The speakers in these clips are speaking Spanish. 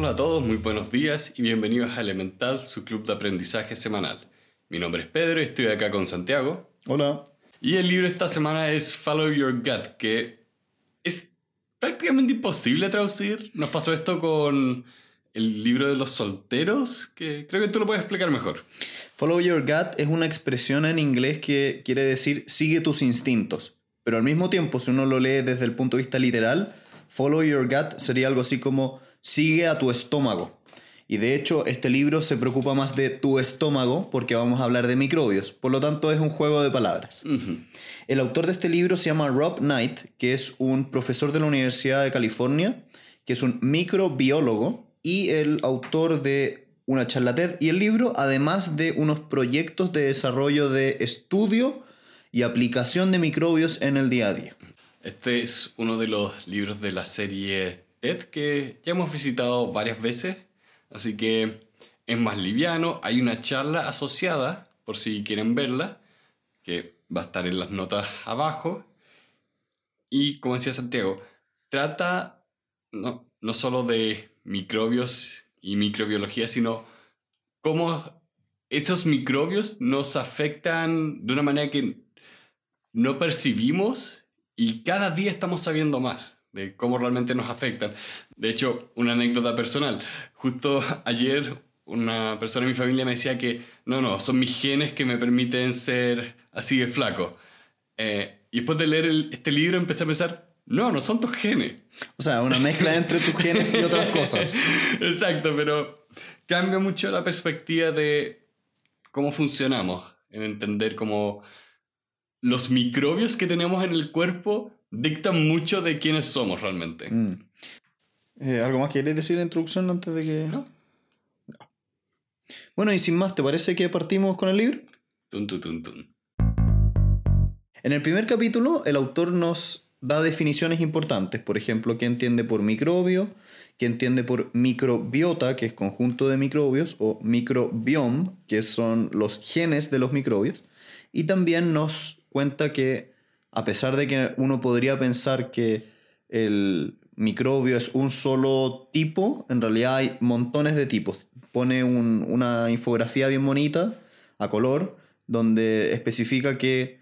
Hola a todos, muy buenos días y bienvenidos a Elemental, su club de aprendizaje semanal. Mi nombre es Pedro y estoy acá con Santiago. Hola. Y el libro esta semana es Follow Your Gut, que es prácticamente imposible traducir. Nos pasó esto con el libro de los solteros, que creo que tú lo puedes explicar mejor. Follow Your Gut es una expresión en inglés que quiere decir sigue tus instintos. Pero al mismo tiempo, si uno lo lee desde el punto de vista literal, Follow Your Gut sería algo así como sigue a tu estómago. Y de hecho, este libro se preocupa más de tu estómago porque vamos a hablar de microbios. Por lo tanto, es un juego de palabras. El autor de este libro se llama Rob Knight, que es un profesor de la Universidad de California, que es un microbiólogo y el autor de una charla TED y el libro, además de unos proyectos de desarrollo de estudio y aplicación de microbios en el día a día. Este es uno de los libros de la serie TED que ya hemos visitado varias veces, así que es más liviano. Hay una charla asociada, por si quieren verla, que va a estar en las notas abajo. Y como decía Santiago, trata no, no solo de microbios y microbiología, sino cómo esos microbios nos afectan de una manera que no percibimos y cada día estamos sabiendo más de cómo realmente nos afectan. De hecho, una anécdota personal. Justo ayer una persona de mi familia me decía que no, no, son mis genes que me permiten ser así de flaco. Eh, y después de leer este libro empecé a pensar, no, no son tus genes. O sea, una mezcla entre tus genes y otras cosas. Exacto, pero cambia mucho la perspectiva de cómo funcionamos, en entender cómo los microbios que tenemos en el cuerpo dictan mucho de quiénes somos realmente. Mm. Eh, ¿Algo más quieres decir en la introducción antes de que.? No. Bueno, y sin más, ¿te parece que partimos con el libro? Tun, tun, tun, tun. En el primer capítulo, el autor nos da definiciones importantes. Por ejemplo, qué entiende por microbio, qué entiende por microbiota, que es conjunto de microbios, o microbiome, que son los genes de los microbios. Y también nos cuenta que a pesar de que uno podría pensar que el microbio es un solo tipo, en realidad hay montones de tipos. Pone una infografía bien bonita, a color, donde especifica que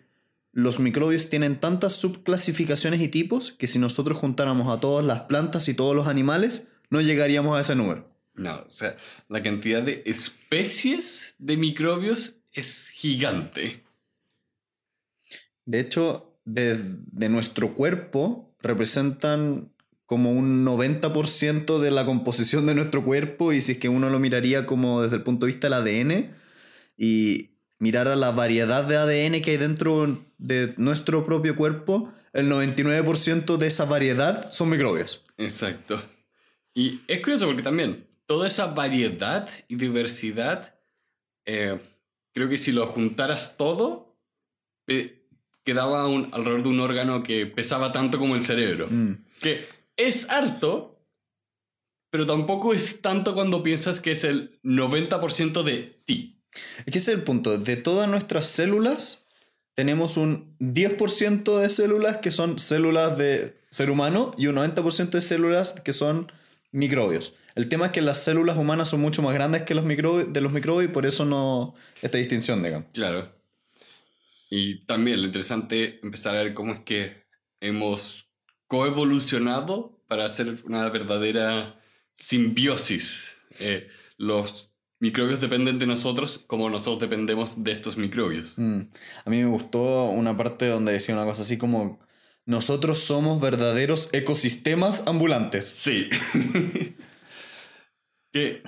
los microbios tienen tantas subclasificaciones y tipos que si nosotros juntáramos a todas las plantas y todos los animales, no llegaríamos a ese número. No, o sea, la cantidad de especies de microbios es gigante. De hecho, de, nuestro cuerpo representan como un 90% de la composición de nuestro cuerpo y si es que uno lo miraría como desde el punto de vista del ADN y mirar a la variedad de ADN que hay dentro de nuestro propio cuerpo, el 99% de esa variedad son microbios. Exacto. Y es curioso porque también toda esa variedad y diversidad, eh, creo que si lo juntaras todo, eh, quedaba un, alrededor de un órgano que pesaba tanto como el cerebro. Mm. Que es harto, pero tampoco es tanto cuando piensas que es el 90% de ti. Es que ese es el punto. De todas nuestras células, tenemos un 10% de células que son células de ser humano y un 90% de células que son microbios. El tema es que las células humanas son mucho más grandes que los microbios, de los microbios y por eso no esta distinción, digamos. Claro. Y también lo interesante es empezar a ver cómo es que hemos coevolucionado para hacer una verdadera simbiosis. Eh, los microbios dependen de nosotros como nosotros dependemos de estos microbios. Mm. A mí me gustó una parte donde decía una cosa así como, nosotros somos verdaderos ecosistemas ambulantes. Sí. que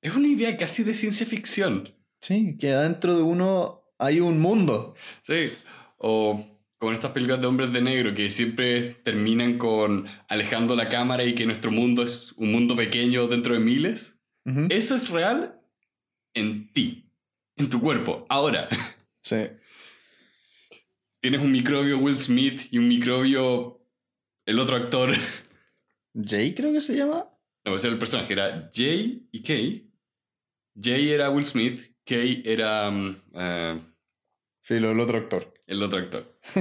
es una idea casi de ciencia ficción. Sí, que dentro de uno hay un mundo. Sí, o con estas películas de hombres de negro que siempre terminan con alejando la cámara y que nuestro mundo es un mundo pequeño dentro de miles. Eso es real en ti, en tu cuerpo, ahora. Sí. Tienes un microbio Will Smith y un microbio el otro actor. Jay creo que se llama. No, ese era el personaje, era Jay y Kay. Jay era Will Smith, Kay era... Uh, Filo, el otro actor. El otro actor.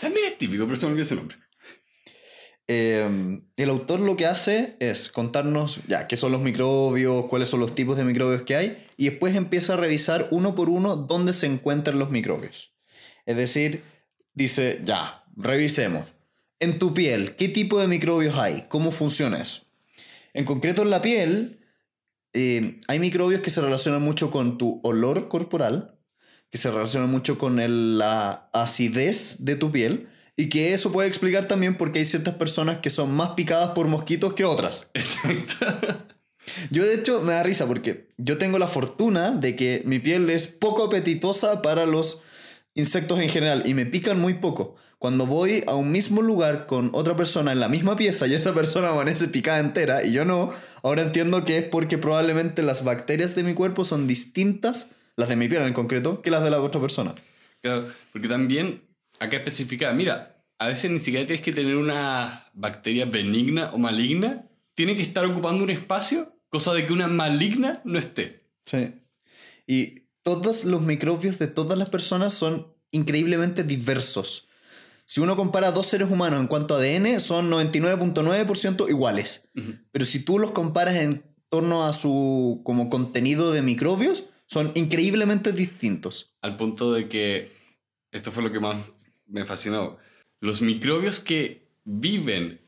También es típico, pero se me olvidó ese nombre. eh, el autor lo que hace es contarnos ya qué son los microbios, cuáles son los tipos de microbios que hay, y después empieza a revisar uno por uno dónde se encuentran los microbios. Es decir, dice, ya, revisemos. En tu piel, ¿qué tipo de microbios hay? ¿Cómo funciona eso? En concreto en la piel, eh, hay microbios que se relacionan mucho con tu olor corporal, que se relacionan mucho con el- la acidez de tu piel, y que eso puede explicar también por qué hay ciertas personas que son más picadas por mosquitos que otras. Exacto. Yo de hecho me da risa porque yo tengo la fortuna de que mi piel es poco apetitosa para los insectos en general y me pican muy poco. Cuando voy a un mismo lugar con otra persona en la misma pieza y esa persona amanece picada entera y yo no, ahora entiendo que es porque probablemente las bacterias de mi cuerpo son distintas, las de mi piel en concreto, que las de la otra persona. Claro, porque también acá especifica, mira, a veces ni siquiera tienes que tener una bacteria benigna o maligna, tiene que estar ocupando un espacio, cosa de que una maligna no esté. Sí. Y todos los microbios de todas las personas son increíblemente diversos. Si uno compara dos seres humanos en cuanto a ADN, son 99.9% iguales. Pero si tú los comparas en torno a su como contenido de microbios, son increíblemente distintos. Al punto de que, esto fue lo que más me fascinó, los microbios que viven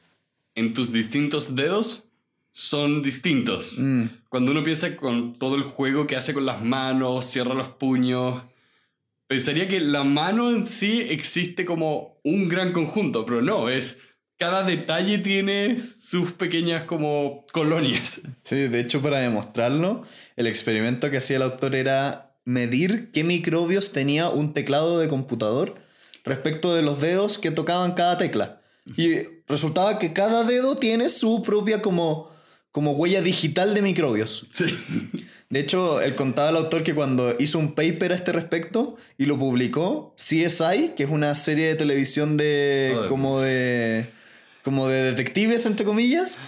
en tus distintos dedos son distintos. Mm, Cuando uno piensa con todo el juego que hace con las manos, cierra los puños, pensaría que la mano en sí existe como un gran conjunto, pero no, es cada detalle tiene sus pequeñas como colonias. Sí, de hecho para demostrarlo, el experimento que hacía el autor era medir qué microbios tenía un teclado de computador respecto de los dedos que tocaban cada tecla. Y resultaba que cada dedo tiene su propia como, como huella digital de microbios. Sí. De hecho, él contaba al autor que cuando hizo un paper a este respecto y lo publicó, CSI, que es una serie de televisión de Joder. como de como de detectives entre comillas,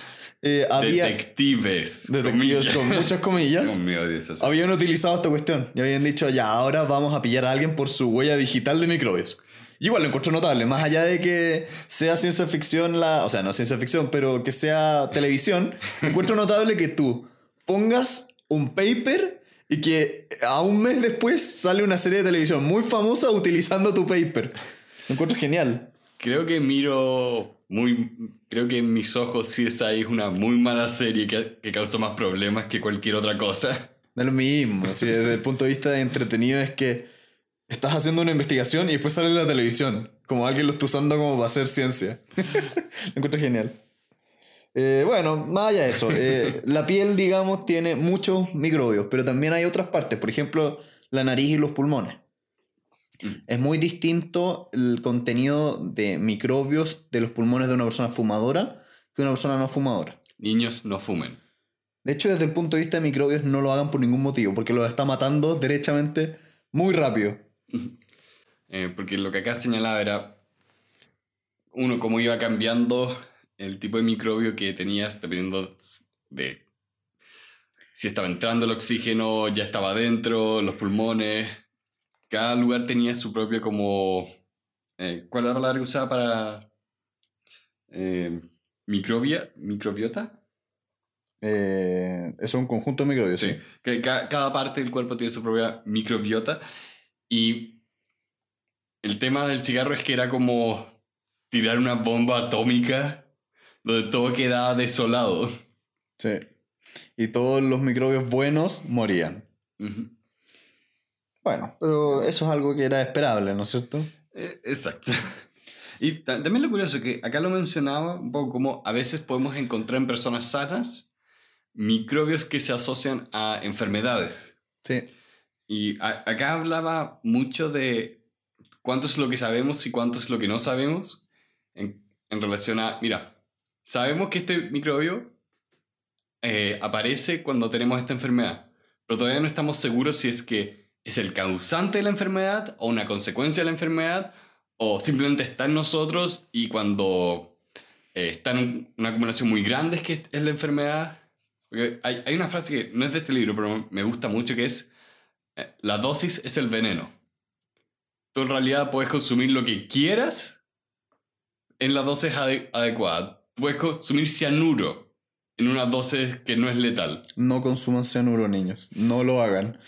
eh, había Detectives. detectives comillas. con muchas comillas. Dios mío, Dios, eso. Habían utilizado esta cuestión y habían dicho, ya, ahora vamos a pillar a alguien por su huella digital de microbios. Y igual lo encuentro notable, más allá de que sea ciencia ficción, la, o sea, no ciencia ficción, pero que sea televisión, encuentro notable que tú pongas un paper y que a un mes después sale una serie de televisión muy famosa utilizando tu paper. Lo encuentro genial. Creo que miro muy... Creo que en mis ojos CSI es una muy mala serie que, que causa más problemas que cualquier otra cosa. Es lo mismo, así, desde el punto de vista de entretenido es que estás haciendo una investigación y después sale en la televisión, como alguien lo está usando como para hacer ciencia. lo encuentro genial. Eh, bueno, más allá de eso, eh, la piel, digamos, tiene muchos microbios, pero también hay otras partes, por ejemplo, la nariz y los pulmones. Es muy distinto el contenido de microbios de los pulmones de una persona fumadora que una persona no fumadora. Niños no fumen. De hecho, desde el punto de vista de microbios, no lo hagan por ningún motivo, porque los está matando derechamente muy rápido. Eh, porque lo que acá señalaba era, uno, cómo iba cambiando el tipo de microbio que tenías dependiendo de si estaba entrando el oxígeno, ya estaba adentro, los pulmones. Cada lugar tenía su propio como... eh, ¿Cuál era la palabra que usaba para... eh, microbia? ¿Microbiota? Eh, es un conjunto de microbios, sí. Que ca- cada parte del cuerpo tiene su propia microbiota y el tema del cigarro es que era como tirar una bomba atómica donde todo quedaba desolado. Sí. Y todos los microbios buenos morían. Bueno, pero eso es algo que era esperable, ¿no es cierto? Eh, Exacto. Y ta- también lo curioso que acá lo mencionaba un poco como a veces podemos encontrar en personas sanas microbios que se asocian a enfermedades. Sí. Y acá hablaba mucho de cuánto es lo que sabemos y cuánto es lo que no sabemos en, en relación a, mira, sabemos que este microbio eh, aparece cuando tenemos esta enfermedad, pero todavía no estamos seguros si es que es el causante de la enfermedad o una consecuencia de la enfermedad o simplemente está en nosotros y cuando eh, está en un- una acumulación muy grande es que es la enfermedad. Porque hay, hay una frase que no es de este libro, pero me gusta mucho que es eh, la dosis es el veneno. Tú en realidad puedes consumir lo que quieras en la dosis ade- adecuada. puedes consumir cianuro en una dosis que no es letal. No consuman cianuro, niños. No lo hagan.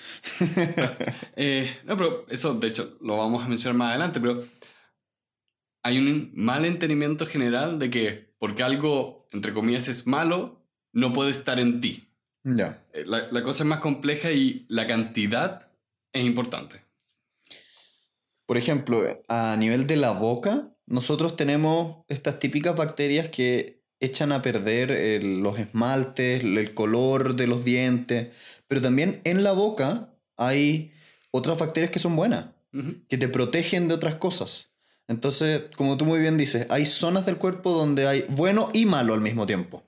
Eh, no, pero eso, de hecho, lo vamos a mencionar más adelante, pero hay un mal entendimiento general de que porque algo, entre comillas, es malo, no puede estar en ti. Ya. Eh, La, la cosa es más compleja y la cantidad es importante. Por ejemplo, a nivel de la boca, nosotros tenemos estas típicas bacterias que echan a perder eh, los esmaltes, el color de los dientes, pero también en la boca hay otras bacterias que son buenas, que te protegen de otras cosas. Entonces, como tú muy bien dices, hay zonas del cuerpo donde hay bueno y malo al mismo tiempo.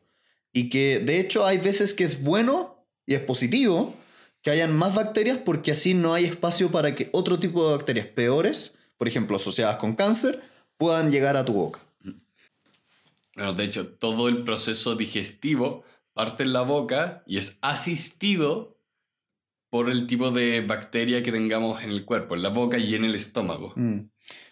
Y que de hecho hay veces que es bueno y es positivo que hayan más bacterias porque así no hay espacio para que otro tipo de bacterias peores, por ejemplo asociadas con cáncer, puedan llegar a tu boca. Bueno, de hecho, todo el proceso digestivo parte en la boca y es asistido por el tipo de bacteria que tengamos en el cuerpo, en la boca y en el estómago. Mm.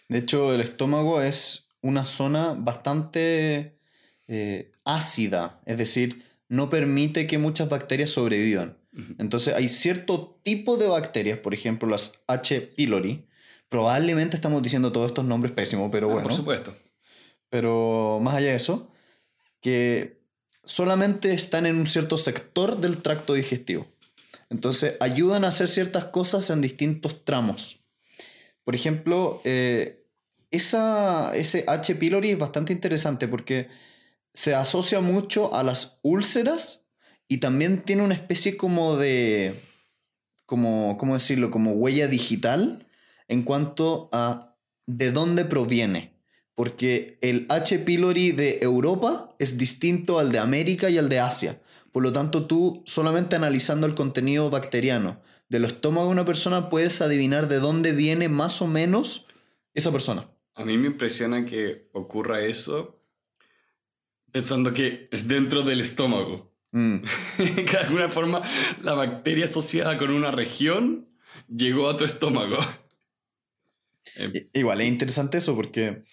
De hecho, el estómago es una zona bastante eh, ácida, es decir, no permite que muchas bacterias sobrevivan. Entonces hay cierto tipo de bacterias, por ejemplo las H. pylori. Probablemente estamos diciendo todos estos nombres pésimos, pero Ah, bueno. Por supuesto. Pero más allá de eso, que solamente están en un cierto sector del tracto digestivo. Entonces ayudan a hacer ciertas cosas en distintos tramos. Por ejemplo, eh, esa, ese H. pylori es bastante interesante porque se asocia mucho a las úlceras y también tiene una especie como de, como, ¿cómo decirlo? Como huella digital en cuanto a de dónde proviene. Porque el H. pylori de Europa es distinto al de América y al de Asia. Por lo tanto, tú solamente analizando el contenido bacteriano del estómago de una persona puedes adivinar de dónde viene más o menos esa persona. A mí me impresiona que ocurra eso pensando que es dentro del estómago. Mm. que de alguna forma la bacteria asociada con una región llegó a tu estómago. Igual es interesante eso porque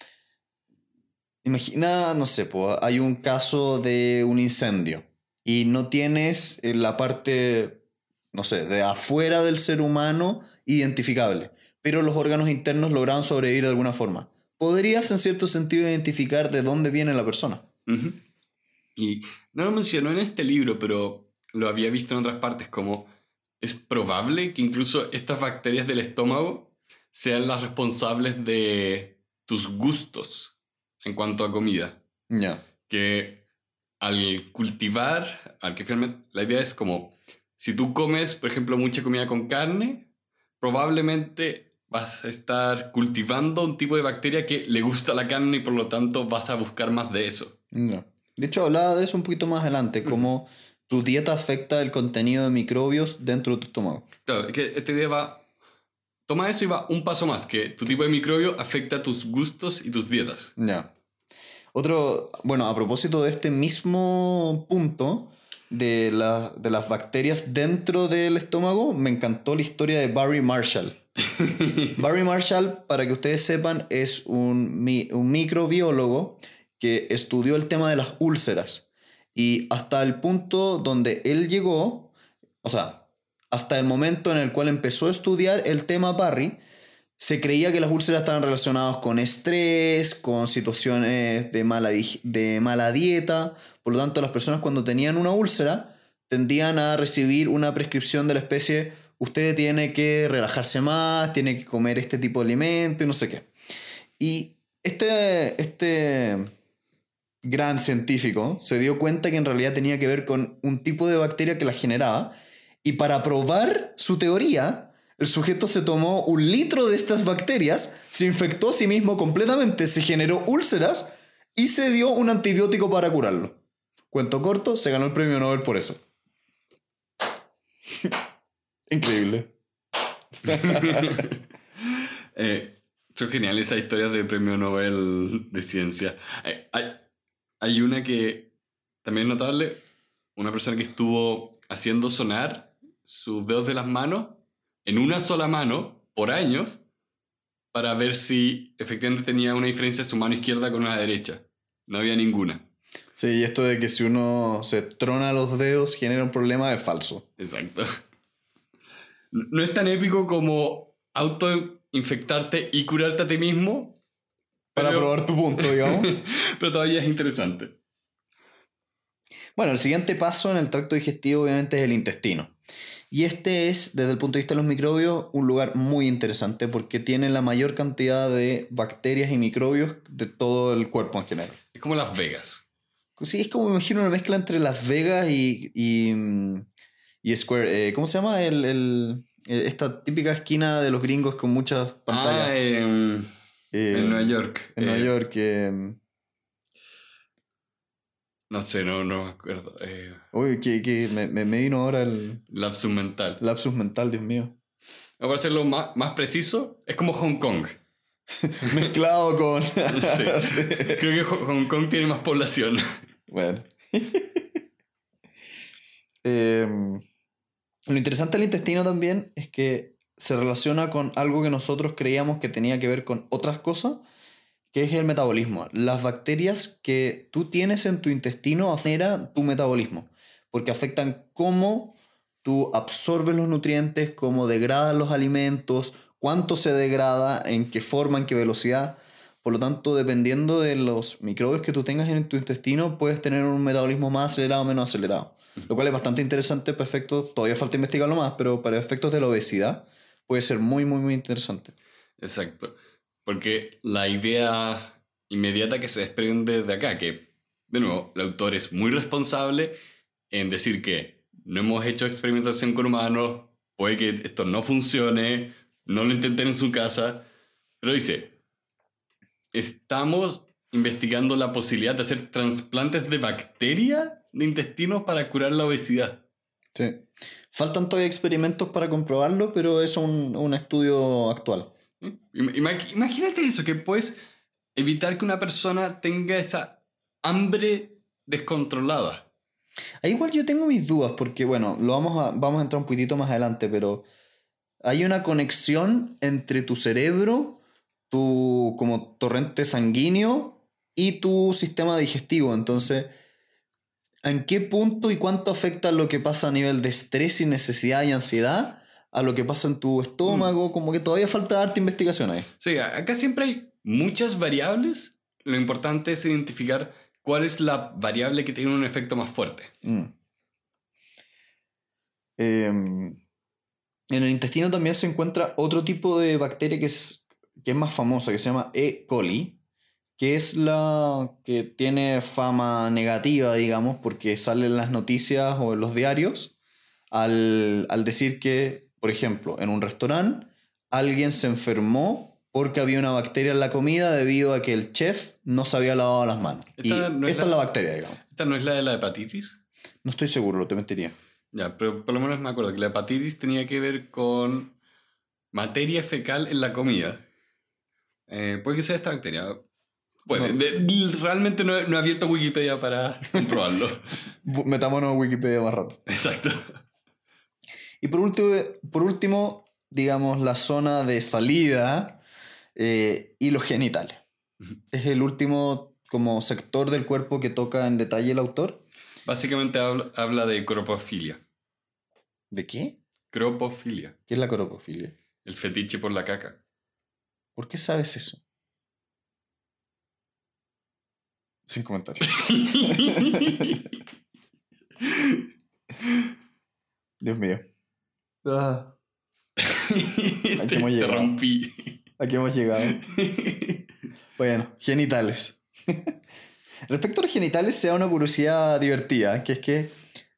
imagina, no sé, hay un caso de un incendio y no tienes eh, la parte, no sé, de afuera del ser humano identificable, pero los órganos internos lograron sobrevivir de alguna forma. Podrías en cierto sentido identificar de dónde viene la persona. Y no lo mencionó en este libro, pero lo había visto en otras partes como es probable que incluso estas bacterias del estómago sean las responsables de tus gustos en cuanto a comida. Ya. Que al cultivar, al que finalmente la idea es como, si tú comes, por ejemplo, mucha comida con carne, probablemente vas a estar cultivando un tipo de bacteria que le gusta la carne y por lo tanto vas a buscar más de eso. Ya. De hecho, hablaba de eso un poquito más adelante, cómo tu dieta afecta el contenido de microbios dentro de tu estómago. Claro, es que esta idea va. Toma eso y va un paso más, que tu tipo de microbio afecta tus gustos y tus dietas. Ya. Otro, bueno, a propósito de este mismo punto de, la- de las bacterias dentro del estómago, me encantó la historia de Barry Marshall. Barry Marshall, para que ustedes sepan, es un, un microbiólogo que estudió el tema de las úlceras. Y hasta el punto donde él llegó, o sea, hasta el momento en el cual empezó a estudiar el tema Barry, se creía que las úlceras estaban relacionadas con estrés, con situaciones de mala, de mala dieta. Por lo tanto, las personas cuando tenían una úlcera tendían a recibir una prescripción de la especie, usted tiene que relajarse más, tiene que comer este tipo de alimento y no sé qué. Y este, este gran científico se dio cuenta que en realidad tenía que ver con un tipo de bacteria que la generaba. Y para probar su teoría, el sujeto se tomó un litro de estas bacterias, se infectó a sí mismo completamente, se generó úlceras y se dio un antibiótico para curarlo. Cuento corto, se ganó el premio Nobel por eso. Increíble. Eh, son geniales esas historias de premio Nobel de ciencia. Eh, hay, hay una que también es notable, una persona que estuvo haciendo sonar sus dedos de las manos en una sola mano por años para ver si efectivamente tenía una diferencia su mano izquierda con una derecha. No había ninguna. Sí, y esto de que si uno se trona los dedos genera un problema es falso. Exacto. No es tan épico como autoinfectarte y curarte a ti mismo. Para pero- probar tu punto, digamos. Pero todavía es interesante. Bueno, el siguiente paso en el tracto digestivo obviamente es el intestino. Y este es, desde el punto de vista de los microbios, un lugar muy interesante porque tiene la mayor cantidad de bacterias y microbios de todo el cuerpo en general. Es como Las Vegas. Sí, es como me imagino una mezcla entre Las Vegas y, y, y Square. eh, ¿Cómo se llama? El, el- el- esta típica esquina de los gringos con muchas pantallas. Ah, en, Eh, en Nueva York. En Nueva Eh, York. No sé, no, no me acuerdo. Eh, uy, que, que me, me- me vino ahora el lapsus mental. lapsus mental, Dios mío. Para hacerlo más, más preciso, es como Hong Kong. Mezclado con. Sí. Sí. Creo que Ho- Hong Kong tiene más población. Bueno. Em, lo interesante del intestino también es que se relaciona con algo que nosotros creíamos que tenía que ver con otras cosas, que es el metabolismo. Las bacterias que tú tienes en tu intestino afectan tu metabolismo, porque afectan cómo tú absorbes los nutrientes, cómo degradas los alimentos, cuánto se degrada, en qué forma, en qué velocidad. Por lo tanto, dependiendo de los microbios que tú tengas en tu intestino, puedes tener un metabolismo más acelerado o menos acelerado. Lo cual es bastante interesante para efectos, todavía falta investigarlo más, pero para efectos de la obesidad puede ser muy, muy, muy interesante. Exacto. Porque la idea inmediata que se desprende de acá, que de nuevo, el autor es muy responsable en decir que no hemos hecho experimentación con humanos, puede que esto no funcione, no lo intenten en su casa, pero dice, estamos investigando la posibilidad de hacer trasplantes de bacteria de intestino para curar la obesidad. Sí. Faltan todavía experimentos para comprobarlo, pero es un, un estudio actual. Ima- ima- Imagínate eso, que puedes evitar que una persona tenga esa hambre descontrolada. Igual yo tengo mis dudas, porque bueno, lo vamos a, vamos a entrar un poquitito más adelante, pero hay una conexión entre tu cerebro, tu como torrente sanguíneo y tu sistema digestivo. Entonces, ¿en qué punto y cuánto afecta lo que pasa a nivel de estrés y necesidad y ansiedad a lo que pasa en tu estómago? Como que todavía falta darte investigación ahí. Sí, acá siempre hay muchas variables. Lo importante es identificar cuál es la variable que tiene un efecto más fuerte. Mm. Em, en el intestino también se encuentra otro tipo de bacteria que es, que es más famosa, que se llama E. coli, que es la que tiene fama negativa, digamos, porque sale en las noticias o en los diarios al, al decir que, por ejemplo, en un restaurante alguien se enfermó porque había una bacteria en la comida debido a que el chef no se había lavado las manos. y Esta no es esta la- es la bacteria, digamos. ¿Esta no es la de la hepatitis? No estoy seguro, te mentiría. Ya, pero por lo menos me acuerdo que la hepatitis tenía que ver con materia fecal en la comida. Eh, puede que sea esta bacteria. Puede. No. De- realmente no, he- no he abierto Wikipedia para comprobarlo. Metámonos a Wikipedia más rato. Exacto. Y por último, por último digamos, la zona de salida eh, y los genitales. Es el último como sector del cuerpo que toca en detalle el autor. Básicamente habla, habla de cropofilia. ¿De qué? Cropofilia. ¿Qué es la coropofilia? El fetiche por la caca. ¿Por qué sabes eso? Sin comentarios. Dios mío. Ah, te, hemos te llegado. rompí. aquí hemos llegado. Bueno, genitales. Respecto a los genitales, se da una curiosidad divertida, que es que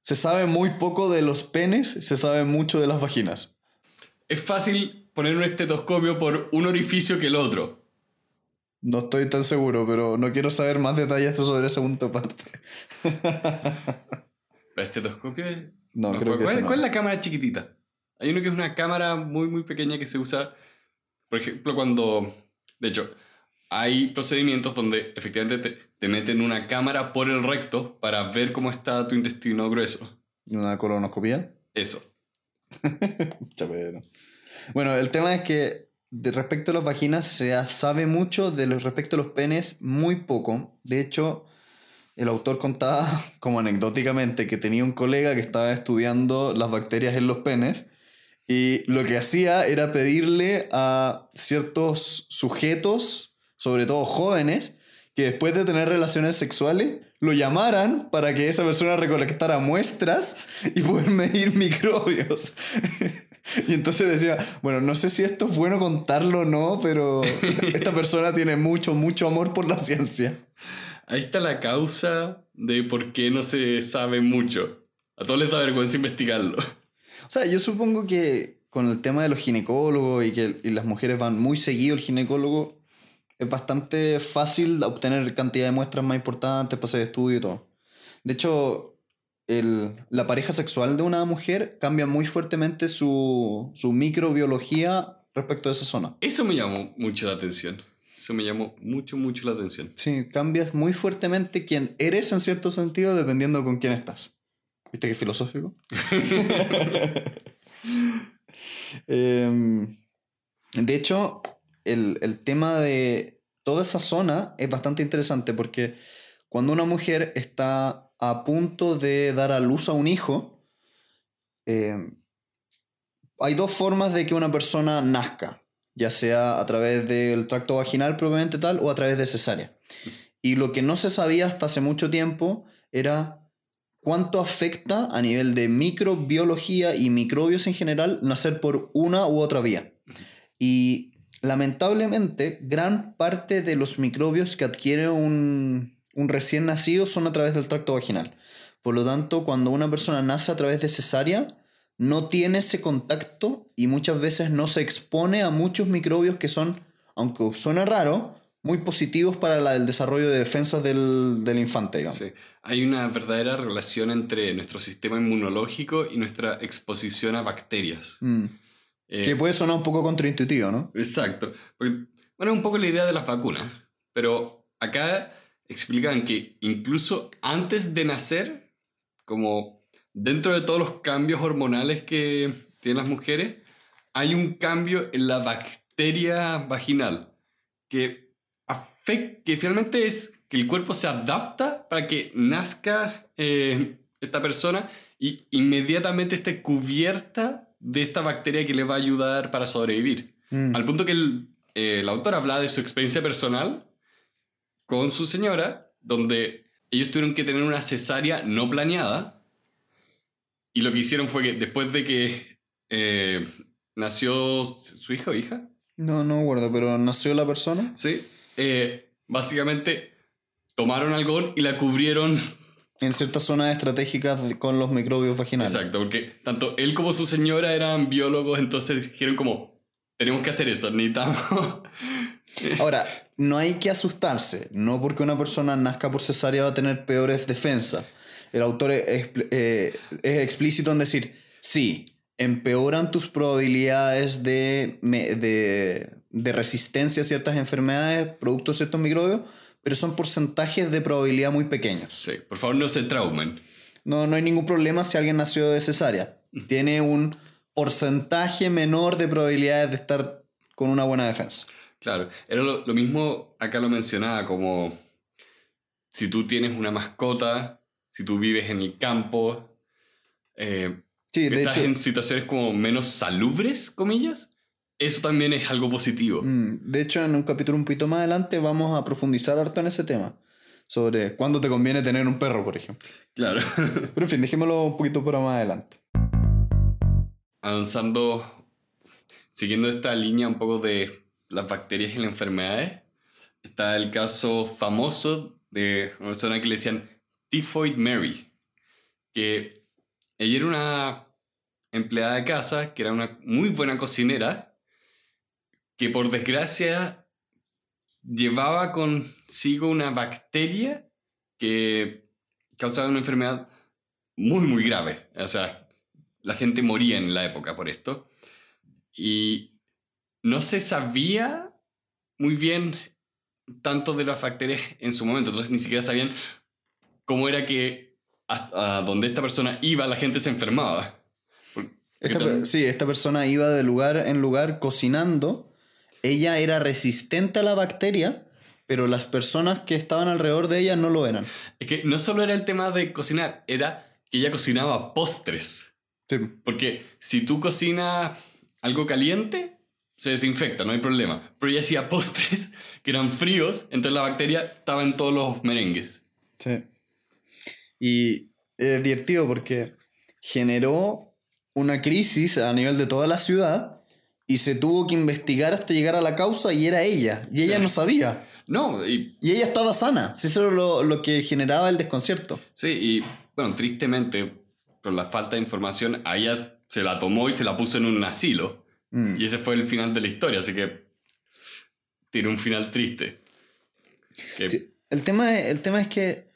se sabe muy poco de los penes, se sabe mucho de las vaginas. es fácil poner un estetoscopio por un orificio que el otro. No estoy tan seguro, pero no quiero saber más detalles sobre esa segunda parte. ¿El estetoscopio? es- No, No, creo ¿cuál, que cuál- no. cuál es la cámara chiquitita? Hay uno que es una cámara muy, muy pequeña que se usa, por ejemplo, cuando... De hecho, hay procedimientos donde efectivamente te, te meten una cámara por el recto para ver cómo está tu intestino grueso. ¿Una colonoscopia? Eso. Bueno, el tema es que de respecto a las vaginas se sabe mucho, de los respecto a los penes muy poco. De hecho, el autor contaba, como anecdóticamente, que tenía un colega que estaba estudiando las bacterias en los penes y lo que hacía era pedirle a ciertos sujetos, sobre todo jóvenes, que después de tener relaciones sexuales lo llamaran para que esa persona recolectara muestras y poder medir microbios. y entonces decía, bueno, no sé si esto es bueno contarlo o no, pero esta persona tiene mucho, mucho amor por la ciencia. Ahí está la causa de por qué no se sabe mucho. A todos les da vergüenza investigarlo. O sea, yo supongo que con el tema de los ginecólogos y que y las mujeres van muy seguido al ginecólogo, es bastante fácil obtener cantidad de muestras más importantes para hacer estudio y todo. De hecho, el, la pareja sexual de una mujer cambia muy fuertemente su, su microbiología respecto a esa zona. Eso me llamó mucho la atención. Eso me llamó mucho, mucho la atención. Sí, cambias muy fuertemente quién eres en cierto sentido dependiendo con quién estás. ¿Viste qué filosófico? Em, de hecho, el, el, tema de toda esa zona es bastante interesante porque cuando una mujer está a punto de dar a luz a un hijo, eh, hay dos formas de que una persona nazca, ya sea a través del tracto vaginal propiamente tal o a través de cesárea. Y lo que no se sabía hasta hace mucho tiempo era cuánto afecta a nivel de microbiología y microbios en general nacer por una u otra vía. Y lamentablemente, gran parte de los microbios que adquiere un, recién nacido son a través del tracto vaginal. Por lo tanto, cuando una persona nace a través de cesárea, no tiene ese contacto y muchas veces no se expone a muchos microbios que son, aunque suena raro, muy positivos para el desarrollo de defensas del, del infante. Digamos. Sí. Hay una verdadera relación entre nuestro sistema inmunológico y nuestra exposición a bacterias. Mm. Eh, que puede sonar un poco contraintuitivo, ¿no? Exacto. Porque, bueno, un poco la idea de las vacunas. Pero acá explican que incluso antes de nacer, como dentro de todos los cambios hormonales que tienen las mujeres, hay un cambio en la bacteria vaginal que, afecta, que finalmente es que el cuerpo se adapta para que nazca eh, esta persona y inmediatamente esté cubierta de esta bacteria que le va a ayudar para sobrevivir. Mm. Al punto que el, eh, el autor habla de su experiencia personal con su señora, donde ellos tuvieron que tener una cesárea no planeada. Y lo que hicieron fue que después de que eh, nació su hijo o hija. No, no guardo, pero nació la persona. Sí. Eh, básicamente tomaron algodón y la cubrieron. En ciertas zonas estratégicas con los microbios vaginales. Exacto, porque tanto él como su señora eran biólogos, entonces dijeron como, tenemos que hacer eso, necesitamos... Ahora, no hay que asustarse. No porque una persona nazca por cesárea va a tener peores defensas. El autor es, eh, es explícito en decir, sí, empeoran tus probabilidades de, de, de, resistencia a ciertas enfermedades, producto de ciertos microbios, pero son porcentajes de probabilidad muy pequeños. Sí, por favor no se traumen. No, no hay ningún problema si alguien nació de cesárea. Tiene un porcentaje menor de probabilidades de estar con una buena defensa. Claro, era lo, lo, mismo, acá lo mencionaba, como si tú tienes una mascota, si tú vives en el campo, eh, sí, estás hecho, en situaciones como menos salubres, comillas, eso también es algo positivo. mm, de hecho, en un capítulo un poquito más adelante vamos a profundizar harto en ese tema. Sobre cuándo te conviene tener un perro, por ejemplo. Claro. Pero en fin, dejémoslo un poquito para más adelante. Avanzando, siguiendo esta línea un poco de las bacterias y las enfermedades, está el caso famoso de una persona que le decían Typhoid Mary, que ella era una empleada de casa, que era una muy buena cocinera, que por desgracia llevaba consigo una bacteria que causaba una enfermedad muy, muy grave. O sea, la gente moría en la época por esto. Y no se sabía muy bien tanto de las bacterias en su momento, entonces ni siquiera sabían cómo era que hasta donde esta persona iba la gente se enfermaba. Esta? Sí, esta persona iba de lugar en lugar cocinando. Ella era resistente a la bacteria, pero las personas que estaban alrededor de ella no lo eran. Es que no solo era el tema de cocinar, era que ella cocinaba postres. Sí. Porque si tú cocinas algo caliente, se desinfecta, no hay problema. Pero ella hacía postres que eran fríos, entonces la bacteria estaba en todos los merengues. Sí. Y es divertido porque generó una crisis a nivel de toda la ciudad y se tuvo que investigar hasta llegar a la causa y era ella. Y ella no sabía. No, y Y ella estaba sana. Sí, eso era lo, lo que generaba el desconcierto. sí, y bueno, tristemente, por la falta de información, a ella se la tomó y se la puso en un asilo. Mm. Y ese fue el final de la historia, así que tiene un final triste. Que- Sí, El, tema, es- el tema es que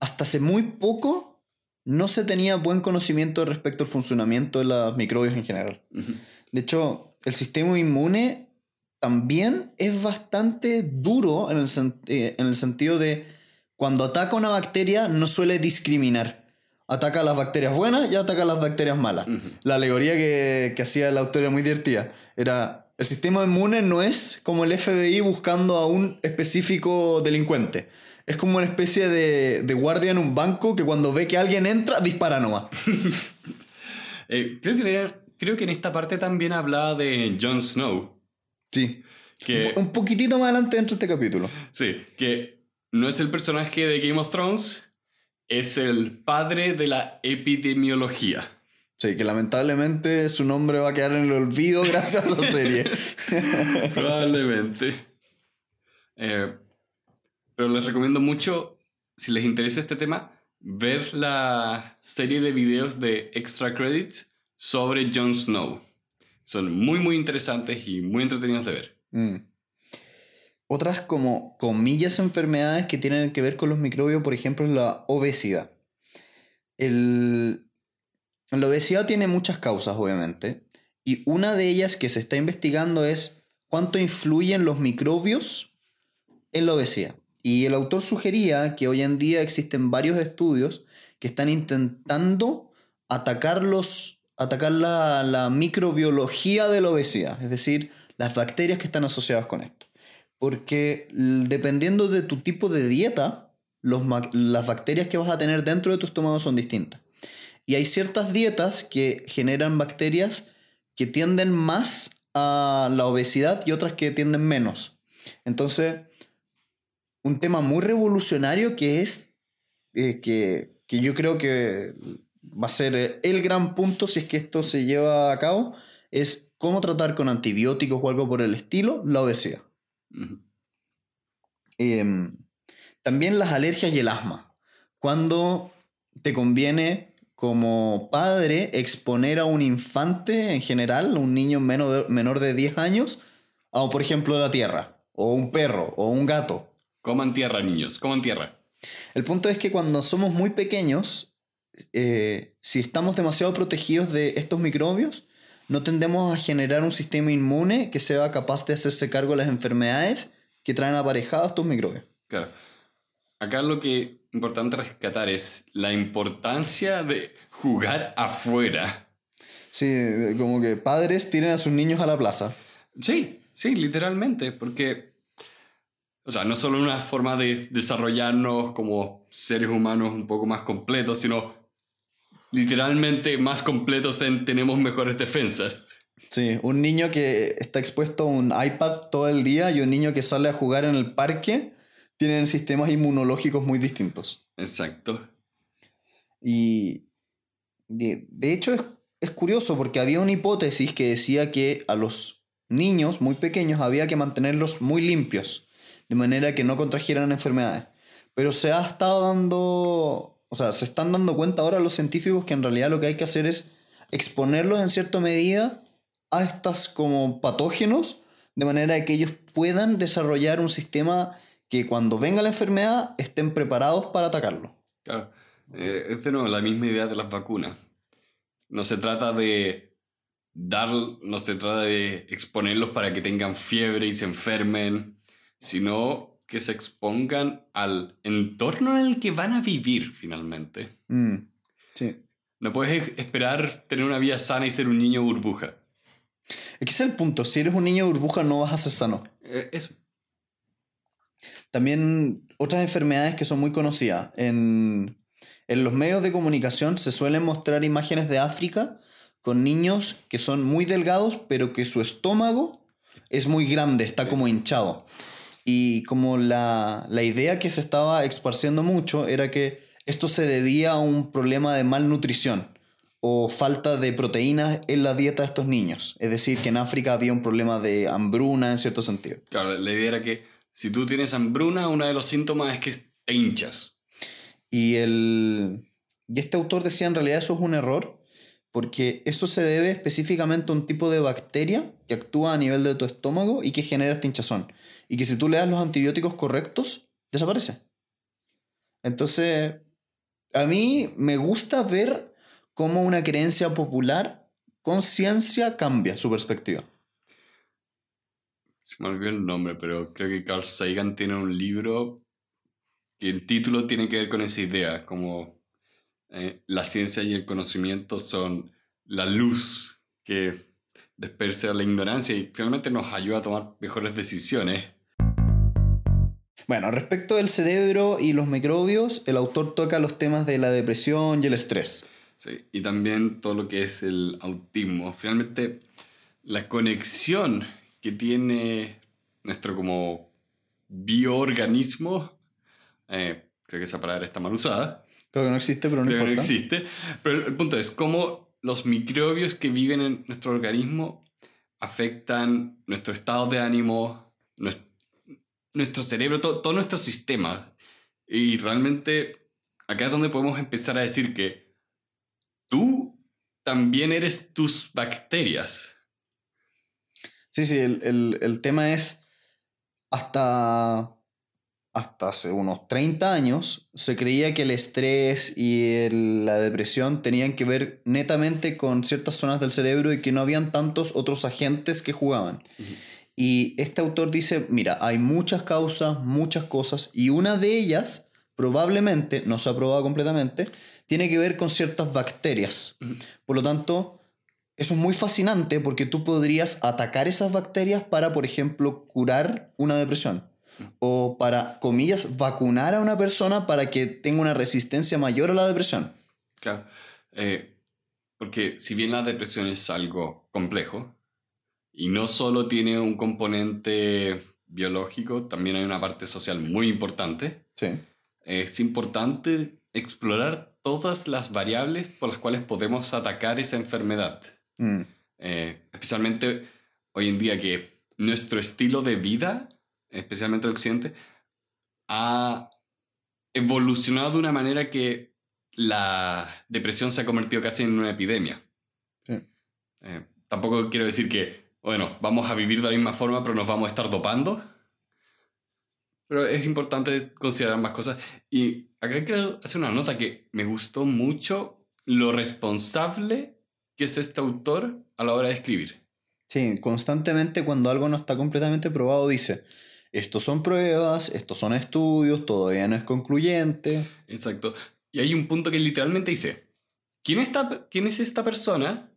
hasta hace muy poco no se tenía buen conocimiento respecto al funcionamiento de los microbios en general. Ujú. De hecho, el sistema inmune también es bastante duro en el, eh, en el sentido de cuando ataca una bacteria no suele discriminar. Ataca a las bacterias buenas y ataca a las bacterias malas. La alegoría que, que hacía el autor era muy divertida. Era, el sistema inmune no es como el FBI buscando a un específico delincuente. Es como una especie de, de guardia en un banco que cuando ve que alguien entra, dispara nomás. Eh, creo, que era- creo que en esta parte también hablaba de Jon Snow. Sí. Que, Un poquitito más adelante dentro de este capítulo. sí, que no es el personaje de Game of Thrones, es el padre de la epidemiología. Sí, que lamentablemente su nombre va a quedar en el olvido gracias a la serie. Probablemente. Eh, pero les recomiendo mucho, si les interesa este tema, ver la serie de videos de Extra Credits sobre Jon Snow. Son muy, muy interesantes y muy entretenidos de ver. Mm. Otras como comillas enfermedades que tienen que ver con los microbios, por ejemplo, es la obesidad. El- La obesidad tiene muchas causas, obviamente, y una de ellas que se está investigando es cuánto influyen los microbios en la obesidad. Y el autor sugería que hoy en día existen varios estudios que están intentando atacar, los, atacar la, microbiología de la obesidad, es decir, las bacterias que están asociadas con esto. Porque dependiendo de tu tipo de dieta, las bacterias que vas a tener dentro de tu estómago son distintas. Y hay ciertas dietas que generan bacterias que tienden más a la obesidad y otras que tienden menos. Entonces, un tema muy revolucionario que es eh, que, que yo creo que va a ser eh, el gran punto si es que esto se lleva a cabo, es cómo tratar con antibióticos o algo por el estilo la obesidad. Em, también las alergias y el asma. Cuando te conviene como padre exponer a un infante en general, a un niño menor de, menor de 10 años, a por ejemplo la tierra, o un perro, o un gato. Coman tierra, niños, coman tierra. El punto es que cuando somos muy pequeños, eh, si estamos demasiado protegidos de estos microbios, no tendemos a generar un sistema inmune que sea capaz de hacerse cargo de las enfermedades que traen aparejados estos microbios. Claro. Acá lo que es importante rescatar es la importancia de jugar afuera. Sí, como que padres tiren a sus niños a la plaza. Sí, sí, literalmente, porque, o sea, no solo una forma de desarrollarnos como seres humanos un poco más completos, sino literalmente más completos en tenemos mejores defensas. Sí, un niño que está expuesto a un iPad todo el día y un niño que sale a jugar en el parque tienen sistemas inmunológicos muy distintos. Exacto. Y de, de hecho es, es curioso porque había una hipótesis que decía que a los niños muy pequeños había que mantenerlos muy limpios, de manera que no contrajeran enfermedades. Pero se ha estado dando, o sea, se están dando cuenta ahora los científicos que en realidad lo que hay que hacer es exponerlos en cierta medida a estas como patógenos, de manera que ellos puedan desarrollar un sistema que cuando venga la enfermedad estén preparados para atacarlo. Claro. Eh, es de nuevo la misma idea de las vacunas. No se trata de dar, no se trata de exponerlos para que tengan fiebre y se enfermen, sino que se expongan al entorno en el que van a vivir finalmente. Mm, sí. No puedes esperar tener una vida sana y ser un niño burbuja. Es que ese es el punto. Si eres un niño burbuja, no vas a ser sano. Eh, eso. También otras enfermedades que son muy conocidas. En, en los medios de comunicación se suelen mostrar imágenes de África con niños que son muy delgados, pero que su estómago es muy grande, está como hinchado. Y como la, la idea que se estaba esparciendo mucho era que esto se debía a un problema de malnutrición o falta de proteínas en la dieta de estos niños. Es decir, que en África había un problema de hambruna en cierto sentido. Claro, la idea era que si tú tienes hambruna, uno de los síntomas es que te hinchas. Y, el, y este autor decía en realidad eso es un error, porque eso se debe específicamente a un tipo de bacteria que actúa a nivel de tu estómago y que genera este hinchazón. Y que si tú le das los antibióticos correctos, desaparece. Entonces, a mí me gusta ver cómo una creencia popular con ciencia cambia su perspectiva. Se me olvidó el nombre, pero creo que Carl Sagan tiene un libro que el título tiene que ver con esa idea, como eh, la ciencia y el conocimiento son la luz que dispersa la ignorancia y finalmente nos ayuda a tomar mejores decisiones. Bueno, respecto del cerebro y los microbios, el autor toca los temas de la depresión y el estrés. Sí, y también todo lo que es el autismo. Finalmente, la conexión que tiene nuestro como bioorganismo, eh, creo que esa palabra está mal usada. Creo que no existe, pero no creo que importa. no existe. Pero el punto es cómo los microbios que viven en nuestro organismo afectan nuestro estado de ánimo, nuestro, nuestro cerebro, todo, todo nuestro sistema. Y realmente acá es donde podemos empezar a decir que tú también eres tus bacterias. Sí, sí, el, el, el tema es hasta, hasta hace unos 30 años se creía que el estrés y el- la depresión tenían que ver netamente con ciertas zonas del cerebro y que no habían tantos otros agentes que jugaban. Y este autor dice, mira, hay muchas causas, muchas cosas, y una de ellas, probablemente, no se ha probado completamente, tiene que ver con ciertas bacterias. Por lo tanto, eso es muy fascinante porque tú podrías atacar esas bacterias para, por ejemplo, curar una depresión. O para, comillas, vacunar a una persona para que tenga una resistencia mayor a la depresión. Claro. Eh, porque si bien la depresión es algo complejo y no solo tiene un componente biológico, también hay una parte social muy importante, Sí. es importante explorar todas las variables por las cuales podemos atacar esa enfermedad. Mm, Eh, especialmente hoy en día que nuestro estilo de vida, especialmente el occidente, ha evolucionado de una manera que la depresión se ha convertido casi en una epidemia. Sí. Eh, tampoco quiero decir que, bueno, vamos a vivir de la misma forma, pero nos vamos a estar dopando. Pero es importante considerar más cosas. Y acá quiero hacer una nota que me gustó mucho lo responsable que es este autor a la hora de escribir. Sí, constantemente cuando algo no está completamente probado dice, estos son pruebas, estos son estudios, todavía no es concluyente. Exacto. Y hay un punto que literalmente dice, ¿quién, está, ¿quién es esta persona?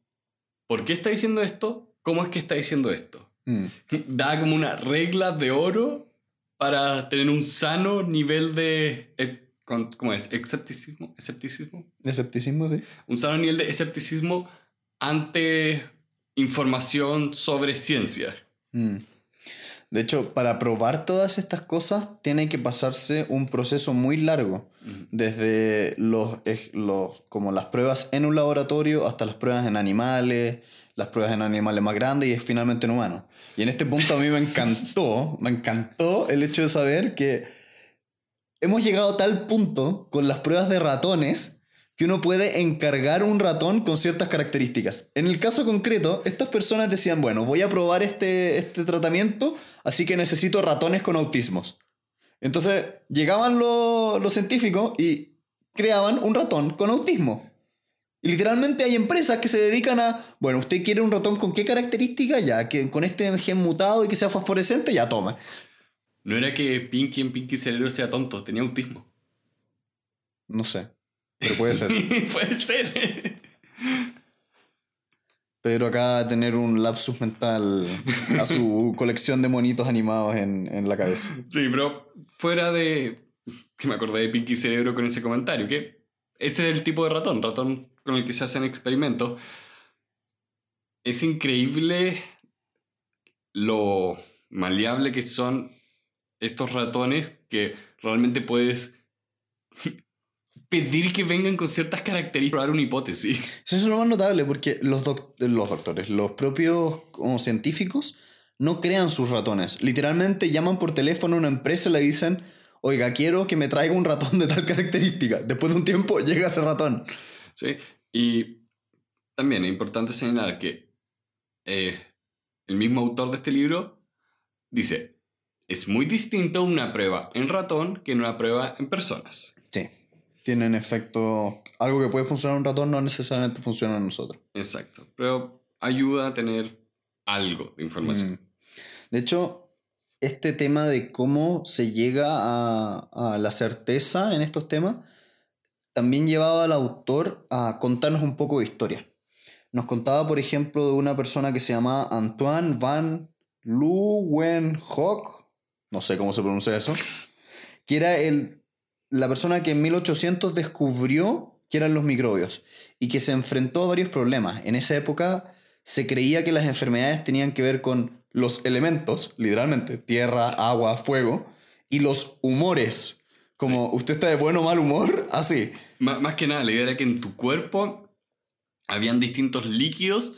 ¿Por qué está diciendo esto? ¿Cómo es que está diciendo esto? Mm, Da como una regla de oro para tener un sano nivel de... ¿Cómo es? ¿Escepticismo? ¿Escepticismo? escepticismo, sí. Un sano nivel de escepticismo ante información sobre ciencia. Mm. De hecho, para probar todas estas cosas tiene que pasarse un proceso muy largo, desde los, los, como las pruebas en un laboratorio hasta las pruebas en animales, las pruebas en animales más grandes y finalmente en humanos. Y en este punto a mí me encantó, me encantó el hecho de saber que hemos llegado a tal punto con las pruebas de ratones que uno puede encargar un ratón con ciertas características. En el caso concreto, estas personas decían, bueno, voy a probar este, este tratamiento, así que necesito ratones con autismos. Entonces llegaban lo- los científicos y creaban un ratón con autismo. Y literalmente hay empresas que se dedican a, bueno, usted quiere un ratón con qué característica, ya, que con este gen mutado y que sea fosforescente, ya toma. No era que Pinky en Pinky Cerebro sea tonto, tenía autismo. No sé, pero puede ser. Puede ser. Pedro acaba de tener un lapsus mental a su colección de monitos animados en, en la cabeza. Sí, pero fuera de que me acordé de Pinky Cerebro con ese comentario, que ese es el tipo de ratón, ratón con el que se hacen experimentos. Es increíble lo maleable que son estos ratones que realmente puedes pedir que vengan con ciertas características, probar una hipótesis. Eso es lo más notable porque los, doc- los doctores, los propios como científicos, no crean sus ratones. Literalmente llaman por teléfono a una empresa y le dicen, oiga, quiero que me traiga un ratón de tal característica. Después de un tiempo llega ese ratón. ¿sí? Y también es importante señalar que eh, el mismo autor de este libro dice, es muy distinto una prueba en ratón que una prueba en personas. Tienen efecto... Algo que puede funcionar en un ratón no necesariamente funciona en nosotros. Exacto, pero ayuda a tener algo de información. Mm. De hecho, este tema de cómo se llega a, a la certeza en estos temas también llevaba al autor a contarnos un poco de historia. Nos contaba, por ejemplo, de una persona que se llamaba Antoine van Leeuwenhoek, no sé cómo se pronuncia eso, que era el, la persona que en 1800 descubrió que eran los microbios y que se enfrentó a varios problemas. En esa época se creía que las enfermedades tenían que ver con los elementos, literalmente, tierra, agua, fuego, y los humores. Como usted está de buen o mal humor, así. Má- más que nada, la idea era que en tu cuerpo habían distintos líquidos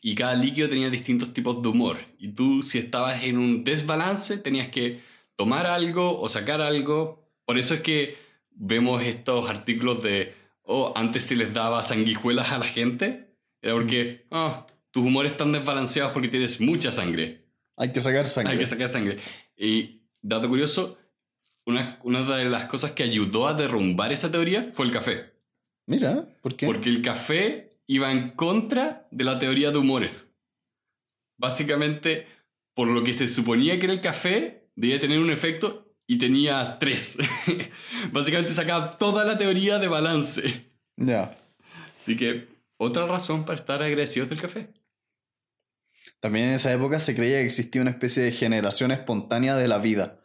y cada líquido tenía distintos tipos de humor. Y tú, si estabas en un desbalance, tenías que tomar algo o sacar algo. Por eso es que vemos estos artículos de, oh, antes se les daba sanguijuelas a la gente. Era porque, ah, tus humores están desbalanceados porque tienes mucha sangre. Hay que sacar sangre. Hay que sacar sangre. Y, dato curioso, una, una de las cosas que ayudó a derrumbar esa teoría fue el café. Mira, ¿por qué? Porque el café iba en contra de la teoría de humores. Básicamente, por lo que se suponía que era el café, debía tener un efecto y tenía tres. Básicamente sacaba toda la teoría de balance. Ya. Así que, otra razón para estar agradecidos del café. También en esa época se creía que existía una especie de generación espontánea de la vida.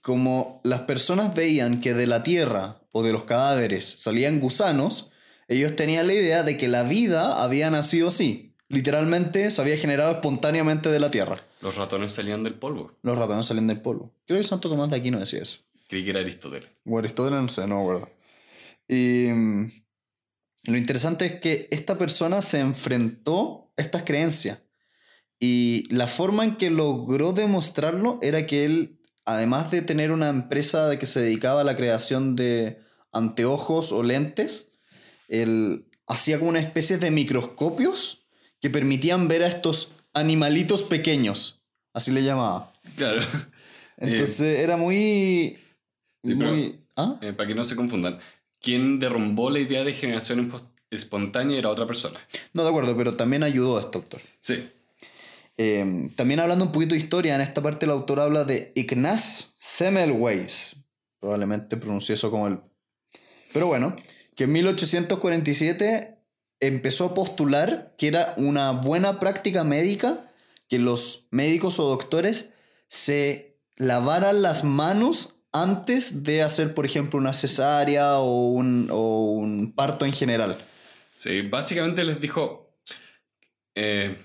Como las personas veían que de la tierra o de los cadáveres salían gusanos, ellos tenían la idea de que la vida había nacido así. Literalmente se había generado espontáneamente de la tierra. Los ratones salían del polvo. Los ratones salen del polvo. Creo que Santo Tomás de Aquino decía eso. Creí que era Aristóteles. O Aristóteles, no sé, no me acuerdo. Y mm, lo interesante es que esta persona se enfrentó a estas creencias. Y la forma en que logró demostrarlo era que él, además de tener una empresa que se dedicaba a la creación de anteojos o lentes, él hacía como una especie de microscopios que permitían ver a estos animalitos pequeños. Así le llamaba. Claro. Entonces era muy... Sí, muy ¿Ah? Eh, para que no se confundan, quien derrumbó la idea de generación espo- espontánea era otra persona. No, de acuerdo, pero también ayudó a este autor. Sí. Eh, también hablando un poquito de historia, en esta parte el autor habla de Ignaz Semmelweis. Probablemente pronuncie eso como el... Pero bueno, que en 1847 empezó a postular que era una buena práctica médica que los médicos o doctores se lavaran las manos antes de hacer, por ejemplo, una cesárea o un, o un parto en general. Sí, básicamente les dijo, eh,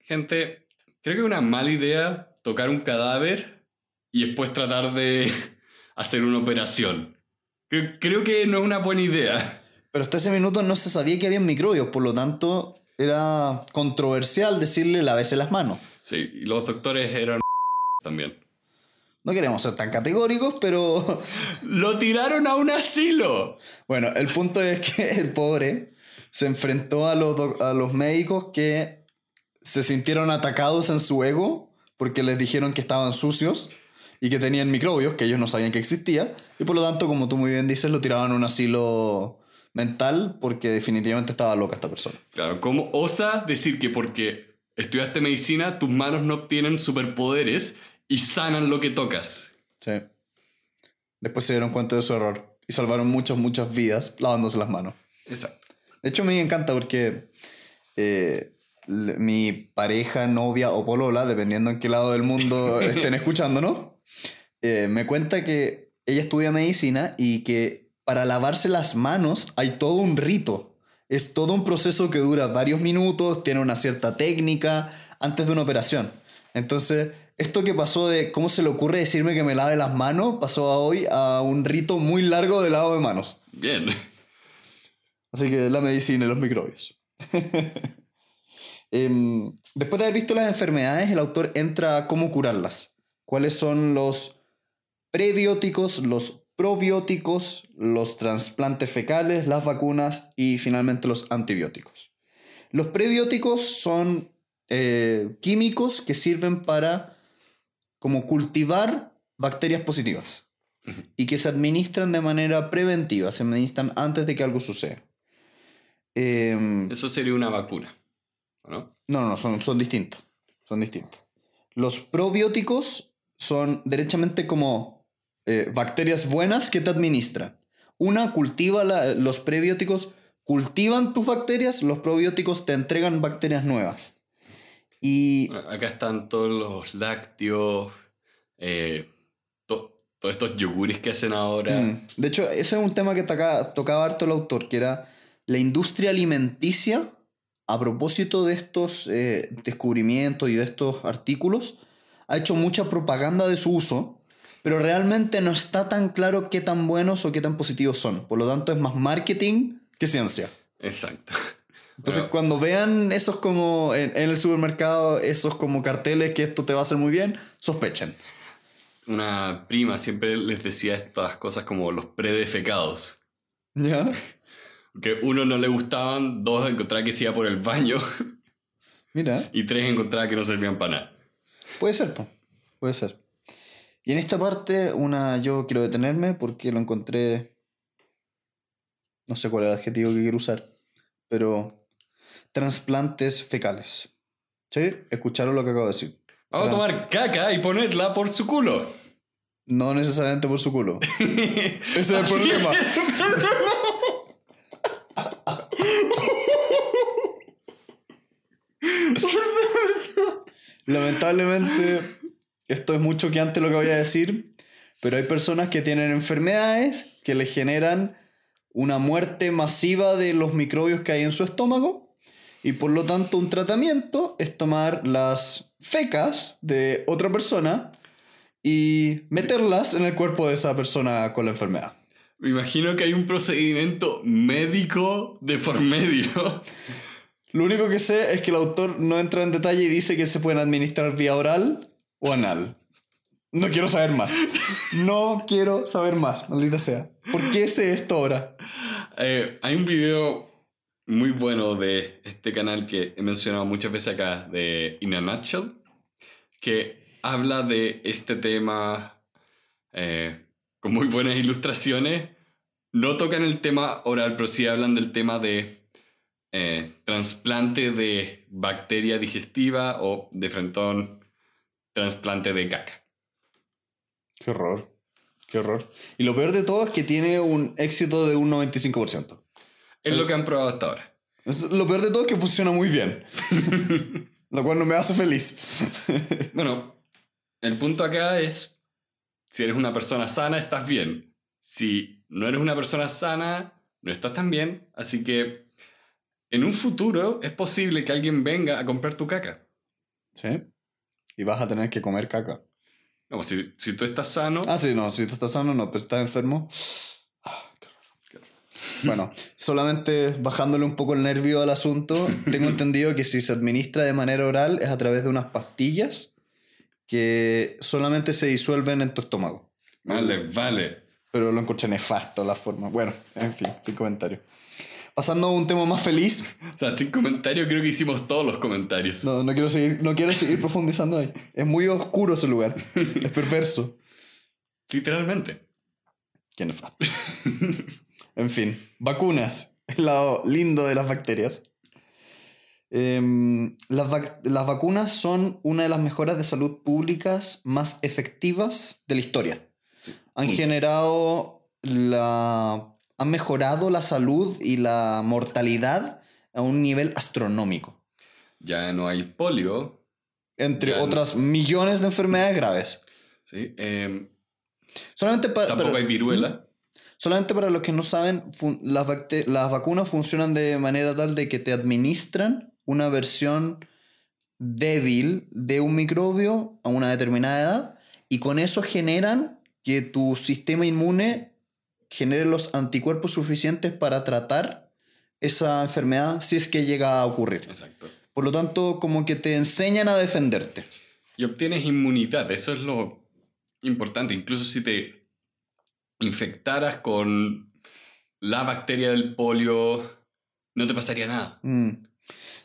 gente, creo que es una mala idea tocar un cadáver y después tratar de hacer una operación. Creo, creo que no es una buena idea. Pero hasta ese minuto no se sabía que había microbios, por lo tanto era controversial decirle lávese las manos. Sí, y los doctores eran también. No queremos ser tan categóricos, pero ¡Lo tiraron a un asilo! bueno, el punto es que el pobre se enfrentó a los, a los médicos que se sintieron atacados en su ego porque les dijeron que estaban sucios y que tenían microbios que ellos no sabían que existía y por lo tanto, como tú muy bien dices, lo tiraban a un asilo mental porque definitivamente estaba loca esta persona. Claro, ¿cómo osa decir que porque estudiaste medicina tus manos no obtienen superpoderes y sanan lo que tocas? Sí. Después se dieron cuenta de su error y salvaron muchas, muchas vidas lavándose las manos. Exacto. De hecho, a mí me encanta porque eh, mi pareja, novia o polola, dependiendo en qué lado del mundo estén escuchando, ¿no? Eh, me cuenta que ella estudia medicina y que para lavarse las manos hay todo un rito. Es todo un proceso que dura varios minutos, tiene una cierta técnica antes de una operación. Entonces, esto que pasó de cómo se le ocurre decirme que me lave las manos, pasó a hoy a un rito muy largo de lavado de manos. Bien. Así que la medicina y los microbios. Em, después de haber visto las enfermedades, el autor entra a cómo curarlas. ¿Cuáles son los prebióticos, los probióticos, los trasplantes fecales, las vacunas y finalmente los antibióticos? Los prebióticos son eh, químicos que sirven para como cultivar bacterias positivas y que se administran de manera preventiva, se administran antes de que algo suceda. Em, Eso sería una vacuna. ¿o ¿No? no, no, no, son, son distintos. Son distintos. Los probióticos son derechamente como eh, bacterias buenas que te administran. Una cultiva la- los prebióticos, cultivan tus bacterias, los probióticos te entregan bacterias nuevas. Y acá están todos los lácteos, eh, to- todos estos yogures que hacen ahora. Mm. De hecho, ese es un tema que toca- tocaba harto el autor, que era la industria alimenticia, a propósito de estos eh, descubrimientos y de estos artículos, ha hecho mucha propaganda de su uso, pero realmente no está tan claro qué tan buenos o qué tan positivos son. Por lo tanto, es más marketing que ciencia. Exacto. Entonces, Bueno, cuando vean esos como en, en el supermercado, esos como carteles que esto te va a hacer muy bien, sospechen. una prima siempre les decía estas cosas como los predefecados. ¿Ya? Que uno no le gustaban, dos encontraba que se iba por el baño Mira. y tres encontraba que no servían para nada. Puede ser, po. puede ser. Y en esta parte, una yo quiero detenerme porque lo encontré. No sé cuál es el adjetivo que quiero usar, pero. Transplantes fecales. ¿Sí? ¿Escucharon lo que acabo de decir? Vamos a tomar caca y ponerla por su culo. No necesariamente por su culo. Ese es el problema. Lamentablemente, esto es mucho que antes lo que voy a decir, pero hay personas que tienen enfermedades que les generan una muerte masiva de los microbios que hay en su estómago y por lo tanto un tratamiento es tomar las fecas de otra persona y meterlas en el cuerpo de esa persona con la enfermedad. Me imagino que hay un procedimiento médico de por medio. Lo único que sé es que el autor no entra en detalle y dice que se pueden administrar vía oral o anal. No quiero saber más. No quiero saber más, maldita sea. ¿Por qué sé esto ahora? Eh, hay un video muy bueno de este canal que he mencionado muchas veces acá, de In a Nutshell, que habla de este tema eh, con muy buenas ilustraciones. No tocan el tema oral, pero sí hablan del tema de eh, trasplante de bacteria digestiva o de frentón, trasplante de caca. Qué horror. Qué horror. Y lo peor de todo es que tiene un éxito de un 95%. Es lo que han probado hasta ahora. Lo peor de todo es que funciona muy bien. lo cual no me hace feliz. Bueno, el punto acá es, si eres una persona sana, estás bien. Si no eres una persona sana, no estás tan bien. Así que en un futuro es posible que alguien venga a comprar tu caca. ¿Sí? Y vas a tener que comer caca. Como si, si tú estás sano, Ah, sí, no, si tú estás sano, no, pues estás enfermo. Ah, qué horror. Bueno, solamente bajándole un poco el nervio al asunto, tengo entendido que si se administra de manera oral es a través de unas pastillas que solamente se disuelven en tu estómago. vale, vale. Pero lo encontré nefasto la forma. Bueno, en fin, sin comentario. Pasando a un tema más feliz. O sea, sin comentario creo que hicimos todos los comentarios. No, no quiero seguir, no quiero seguir profundizando ahí. Es muy oscuro ese lugar. Es perverso. Literalmente. Qué nefasto. en fin, vacunas. El lado lindo de las bacterias. Em, las, vac- las vacunas son una de las mejoras de salud públicas más efectivas de la historia. Han generado la. Han mejorado la salud y la mortalidad a un nivel astronómico. Ya no hay polio. Entre no- otras millones de enfermedades graves. ¿sí? Eh, Solamente para, tampoco para- hay viruela. Solamente para los que no saben, las, las vacunas funcionan de manera tal de que te administran una versión débil de un microbio a una determinada edad y con eso generan que tu sistema inmune genere los anticuerpos suficientes para tratar esa enfermedad si es que llega a ocurrir. Exacto. Por lo tanto, como que te enseñan a defenderte. Y obtienes inmunidad, eso es lo importante. Incluso si te infectaras con la bacteria del polio, no te pasaría nada. Mm.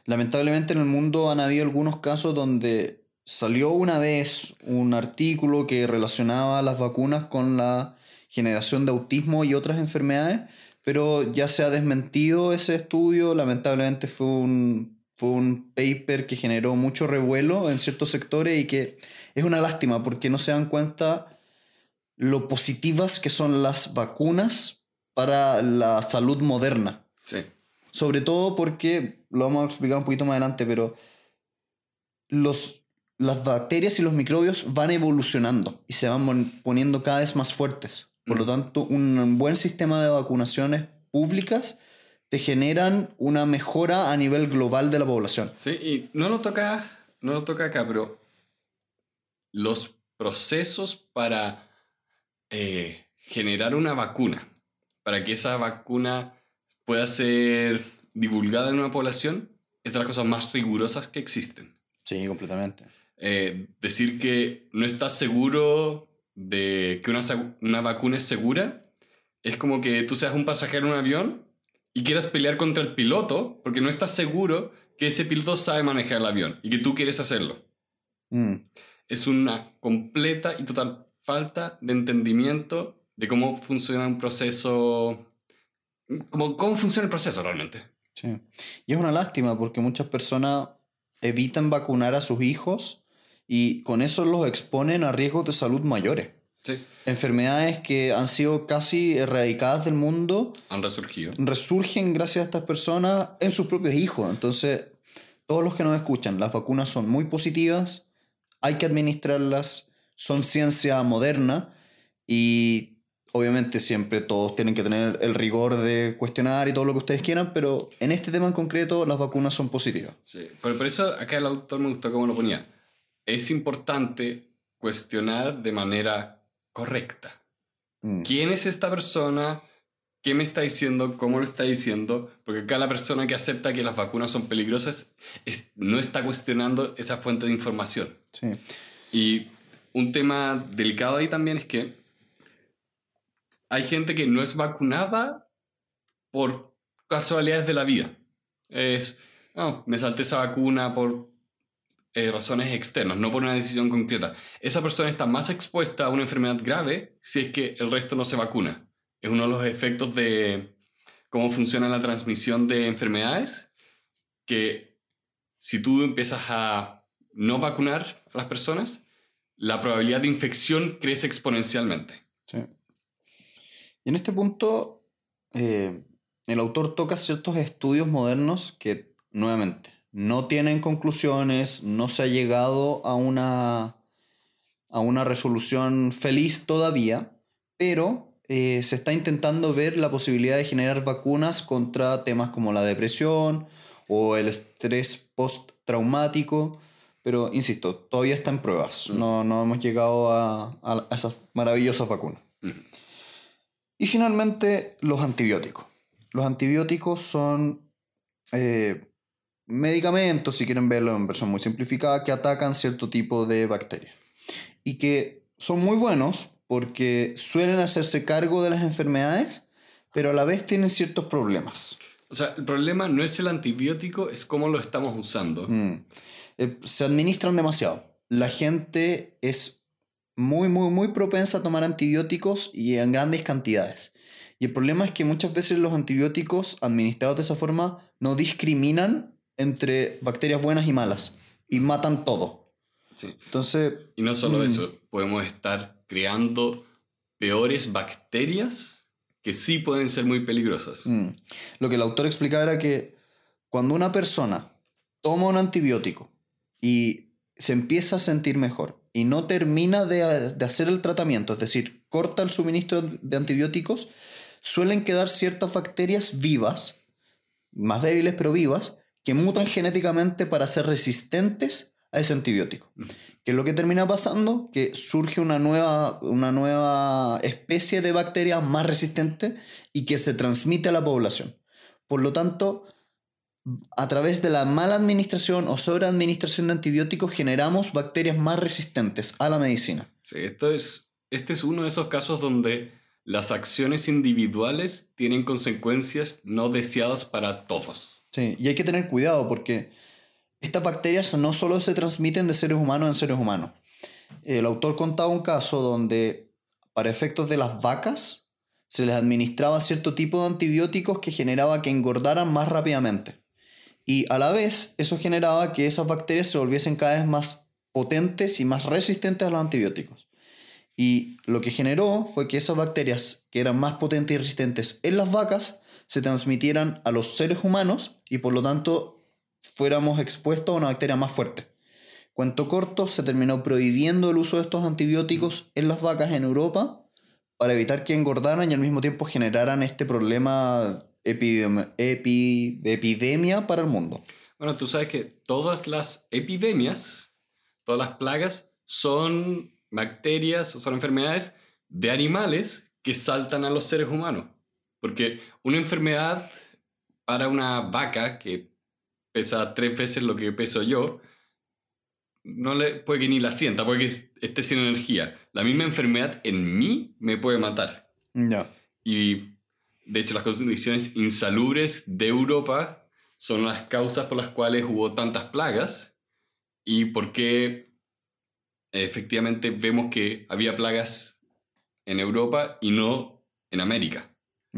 Lamentablemente en el mundo han habido algunos casos donde salió una vez un artículo que relacionaba las vacunas con la generación de autismo y otras enfermedades, pero ya se ha desmentido ese estudio. Lamentablemente fue un, fue un paper que generó mucho revuelo en ciertos sectores y que es una lástima porque no se dan cuenta lo positivas que son las vacunas para la salud moderna. Sí. Sobre todo porque, lo vamos a explicar un poquito más adelante, pero los, las bacterias y los microbios van evolucionando y se van poniendo cada vez más fuertes. Por lo Mm. tanto, un buen sistema de vacunaciones públicas te generan una mejora a nivel global de la población. Sí, y no lo toca, no lo toca acá, pero los procesos para eh, generar una vacuna, para que esa vacuna pueda ser divulgada en una población, es de las cosas más rigurosas que existen. Sí, completamente. Eh, decir que no estás seguro de que una, una vacuna es segura es como que tú seas un pasajero en un avión y quieras pelear contra el piloto porque no estás seguro que ese piloto sabe manejar el avión y que tú quieres hacerlo. Mm, Es una completa y total falta de entendimiento de cómo funciona un proceso, cómo, cómo funciona el proceso realmente. sí. Y es una lástima porque muchas personas evitan vacunar a sus hijos y con eso los exponen a riesgos de salud mayores. Sí, enfermedades que han sido casi erradicadas del mundo han resurgido. resurgen gracias a estas personas en sus propios hijos. Entonces, todos los que nos escuchan, las vacunas son muy positivas, hay que administrarlas, son ciencia moderna y obviamente siempre todos tienen que tener el rigor de cuestionar y todo lo que ustedes quieran, pero en este tema en concreto las vacunas son positivas. Sí, pero por eso acá el autor me gustó cómo lo ponía. Es importante cuestionar de manera correcta. Mm, ¿Quién es esta persona? ¿Qué me está diciendo? ¿Cómo lo está diciendo? Porque acá la persona que acepta que las vacunas son peligrosas es- no está cuestionando esa fuente de información. sí. Y un tema delicado ahí también es que hay gente que no es vacunada por casualidades de la vida. Es, "Oh, me salté esa vacuna por eh, razones externas, no por una decisión concreta. Esa persona está más expuesta a una enfermedad grave si es que el resto no se vacuna. Es uno de los efectos de cómo funciona la transmisión de enfermedades, que si tú empiezas a no vacunar a las personas, la probabilidad de infección crece exponencialmente. Sí. Y en este punto, eh, el autor toca ciertos estudios modernos que, nuevamente, no tienen conclusiones, no se ha llegado a una, a una resolución feliz todavía, pero eh, se está intentando ver la posibilidad de generar vacunas contra temas como la depresión o el estrés postraumático. Pero, insisto, todavía está en pruebas. Mm. No, no hemos llegado a, a- esas maravillosas vacunas. Ujú. Y finalmente, los antibióticos. Los antibióticos son eh, medicamentos, si quieren verlo en versión muy simplificada, que atacan cierto tipo de bacterias. Y que son muy buenos porque suelen hacerse cargo de las enfermedades, pero a la vez tienen ciertos problemas. O sea, el problema no es el antibiótico, es cómo lo estamos usando. Mm. Eh, se administran demasiado. La gente es muy, muy, muy propensa a tomar antibióticos y en grandes cantidades. Y el problema es que muchas veces los antibióticos administrados de esa forma no discriminan entre bacterias buenas y malas y matan todo. Sí. Entonces, Y no solo Mm. eso, podemos estar creando peores bacterias que sí pueden ser muy peligrosas. Mm. Lo que el autor explicaba era que cuando una persona toma un antibiótico y se empieza a sentir mejor y no termina de, de hacer el tratamiento, es decir, corta el suministro de antibióticos, suelen quedar ciertas bacterias vivas, más débiles pero vivas, que mutan genéticamente para ser resistentes a ese antibiótico. ¿Qué es lo que termina pasando? Que surge una nueva, una nueva especie de bacteria más resistente y que se transmite a la población. Por lo tanto, a través de la mala administración o sobreadministración de antibióticos generamos bacterias más resistentes a la medicina. Sí, esto es, este es uno de esos casos donde las acciones individuales tienen consecuencias no deseadas para todos. Sí, y hay que tener cuidado porque estas bacterias no solo se transmiten de seres humanos en seres humanos. El autor contaba un caso donde, para efectos de las vacas, se les administraba cierto tipo de antibióticos que generaba que engordaran más rápidamente. Y a la vez, eso generaba que esas bacterias se volviesen cada vez más potentes y más resistentes a los antibióticos. Y lo que generó fue que esas bacterias que eran más potentes y resistentes en las vacas se transmitieran a los seres humanos y por lo tanto fuéramos expuestos a una bacteria más fuerte. Cuento corto, se terminó prohibiendo el uso de estos antibióticos en las vacas en Europa para evitar que engordaran y al mismo tiempo generaran este problema epidemia, de epidemia para el mundo. Bueno, tú sabes que todas las epidemias, todas las plagas, son bacterias o son enfermedades de animales que saltan a los seres humanos. Porque una enfermedad para una vaca que pesa tres veces lo que peso yo, no le, puede que ni la sienta, puede que esté sin energía. La misma enfermedad en mí me puede matar. Ya. Y de hecho las condiciones insalubres de Europa son las causas por las cuales hubo tantas plagas y por qué efectivamente vemos que había plagas en Europa y no en América.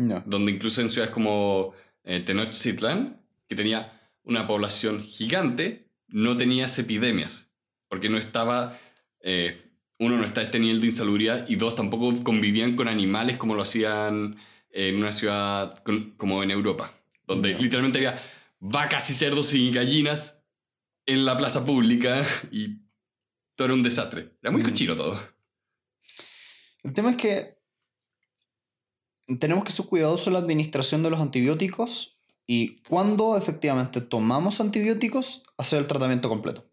Ya. Donde incluso en ciudades como eh, Tenochtitlan, que tenía una población gigante, no tenías epidemias. Porque no estaba, eh, uno, no está este nivel de insalubridad y dos, tampoco convivían con animales como lo hacían en una ciudad con- como en Europa. Donde Ya. literalmente había vacas y cerdos y gallinas en la plaza pública y todo era un desastre. Era muy Mm. cochino todo. El tema es que tenemos que ser cuidadosos en la administración de los antibióticos y cuando efectivamente tomamos antibióticos, hacer el tratamiento completo.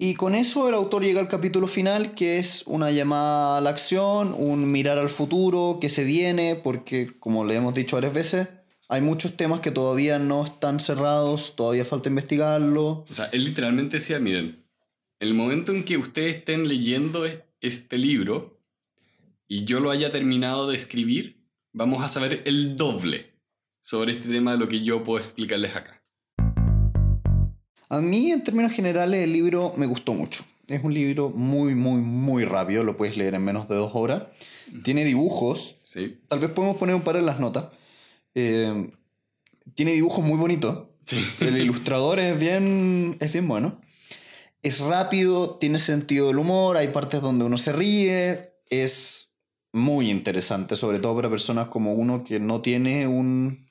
Y con eso el autor llega al capítulo final, que es una llamada a la acción, un mirar al futuro, que se viene, porque como le hemos dicho varias veces, hay muchos temas que todavía no están cerrados, todavía falta investigarlo. O sea, él literalmente decía, miren, el momento en que ustedes estén leyendo este libro y yo lo haya terminado de escribir, vamos a saber el doble sobre este tema de lo que yo puedo explicarles acá. A mí, en términos generales, el libro me gustó mucho. Es un libro muy, muy, muy rápido, lo puedes leer en menos de dos horas. Tiene dibujos, ¿Sí? tal vez podemos poner un par en las notas. Eh, tiene dibujos muy bonitos. Sí. El ilustrador es bien, es bien bueno. Es rápido, tiene sentido del humor, hay partes donde uno se ríe. Es muy interesante, sobre todo para personas como uno que no tiene un,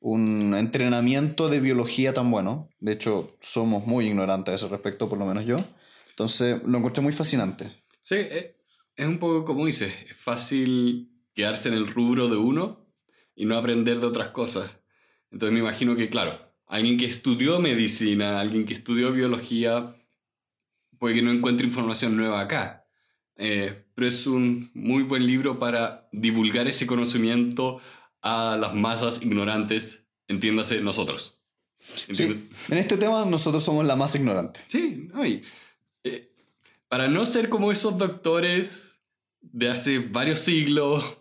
un entrenamiento de biología tan bueno. De hecho, somos muy ignorantes a ese respecto, por lo menos yo. Entonces, lo encontré muy fascinante. Sí, eh, es un poco como dices, es fácil quedarse en el rubro de uno y no aprender de otras cosas. Entonces me imagino que, claro, alguien que estudió medicina, alguien que estudió biología, puede que no encuentre información nueva acá. Eh, pero es un muy buen libro para divulgar ese conocimiento a las masas ignorantes, entiéndase nosotros. Sí, en este tema nosotros somos la más ignorante. Sí, no, y, eh, para no ser como esos doctores de hace varios siglos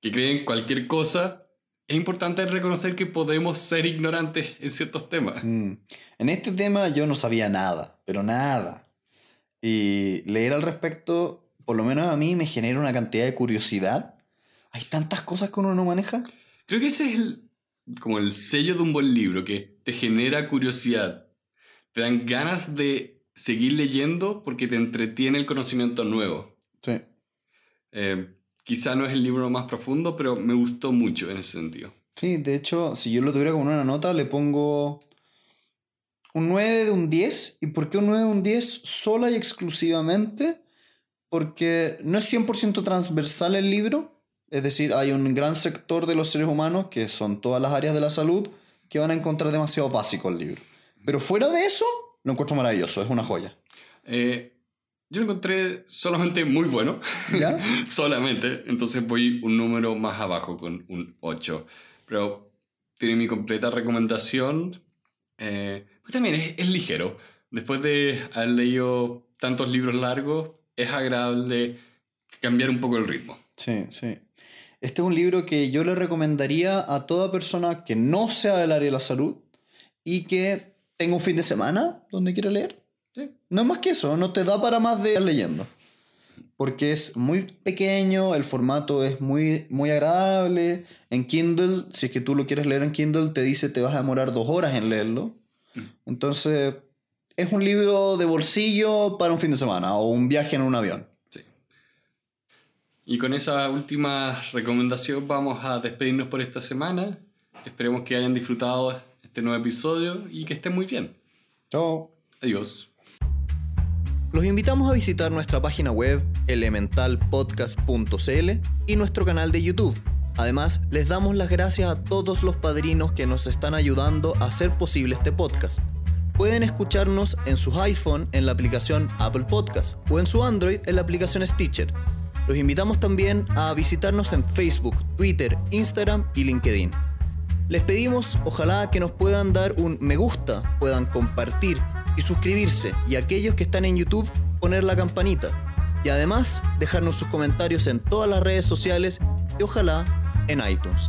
que creen cualquier cosa, es importante reconocer que podemos ser ignorantes en ciertos temas. Mm. En este tema yo no sabía nada, pero nada. Y leer al respecto, por lo menos a mí, me genera una cantidad de curiosidad. Hay tantas cosas que uno no maneja. Creo que ese es el, como el sello de un buen libro, que te genera curiosidad, te dan ganas de seguir leyendo porque te entretiene el conocimiento nuevo. Sí. Eh, quizá no es el libro más profundo, pero me gustó mucho en ese sentido. Sí, de hecho, si yo lo tuviera con una nota, le pongo un 9 de un 10. ¿Y por qué un 9 de un 10 sola y exclusivamente? Porque no es 100% transversal el libro. Es decir, hay un gran sector de los seres humanos, que son todas las áreas de la salud, que van a encontrar demasiado básico el libro. Pero fuera de eso, lo encuentro maravilloso, es una joya. Eh, yo lo encontré solamente muy bueno. ¿Ya? solamente. Entonces voy un número más abajo con un 8. Pero tiene mi completa recomendación. Eh, pues también es, es ligero. Después de haber leído tantos libros largos, es agradable cambiar un poco el ritmo. Sí, sí. Este es un libro que yo le recomendaría a toda persona que no sea del área de la salud y que tenga un fin de semana donde quiera leer. Sí. No es más que eso, no te da para más de leyendo. Porque es muy pequeño, el formato es muy, muy agradable. En Kindle, si es que tú lo quieres leer en Kindle, te dice te vas a demorar dos horas en leerlo. Entonces, es un libro de bolsillo para un fin de semana o un viaje en un avión. Sí. Y con esa última recomendación vamos a despedirnos por esta semana. Esperemos que hayan disfrutado este nuevo episodio y que estén muy bien. Chao. Adiós. Los invitamos a visitar nuestra página web elementalpodcast.cl y nuestro canal de YouTube. Además, les damos las gracias a todos los padrinos que nos están ayudando a hacer posible este podcast. Pueden escucharnos en sus iPhone en la aplicación Apple Podcast o en su Android en la aplicación Stitcher. Los invitamos también a visitarnos en Facebook, Twitter, Instagram y LinkedIn. Les pedimos ojalá que nos puedan dar un me gusta, puedan compartir y suscribirse y aquellos que están en YouTube poner la campanita y además dejarnos sus comentarios en todas las redes sociales y ojalá en iTunes.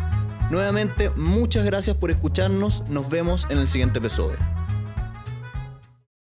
Nuevamente, muchas gracias por escucharnos, nos vemos en el siguiente episodio.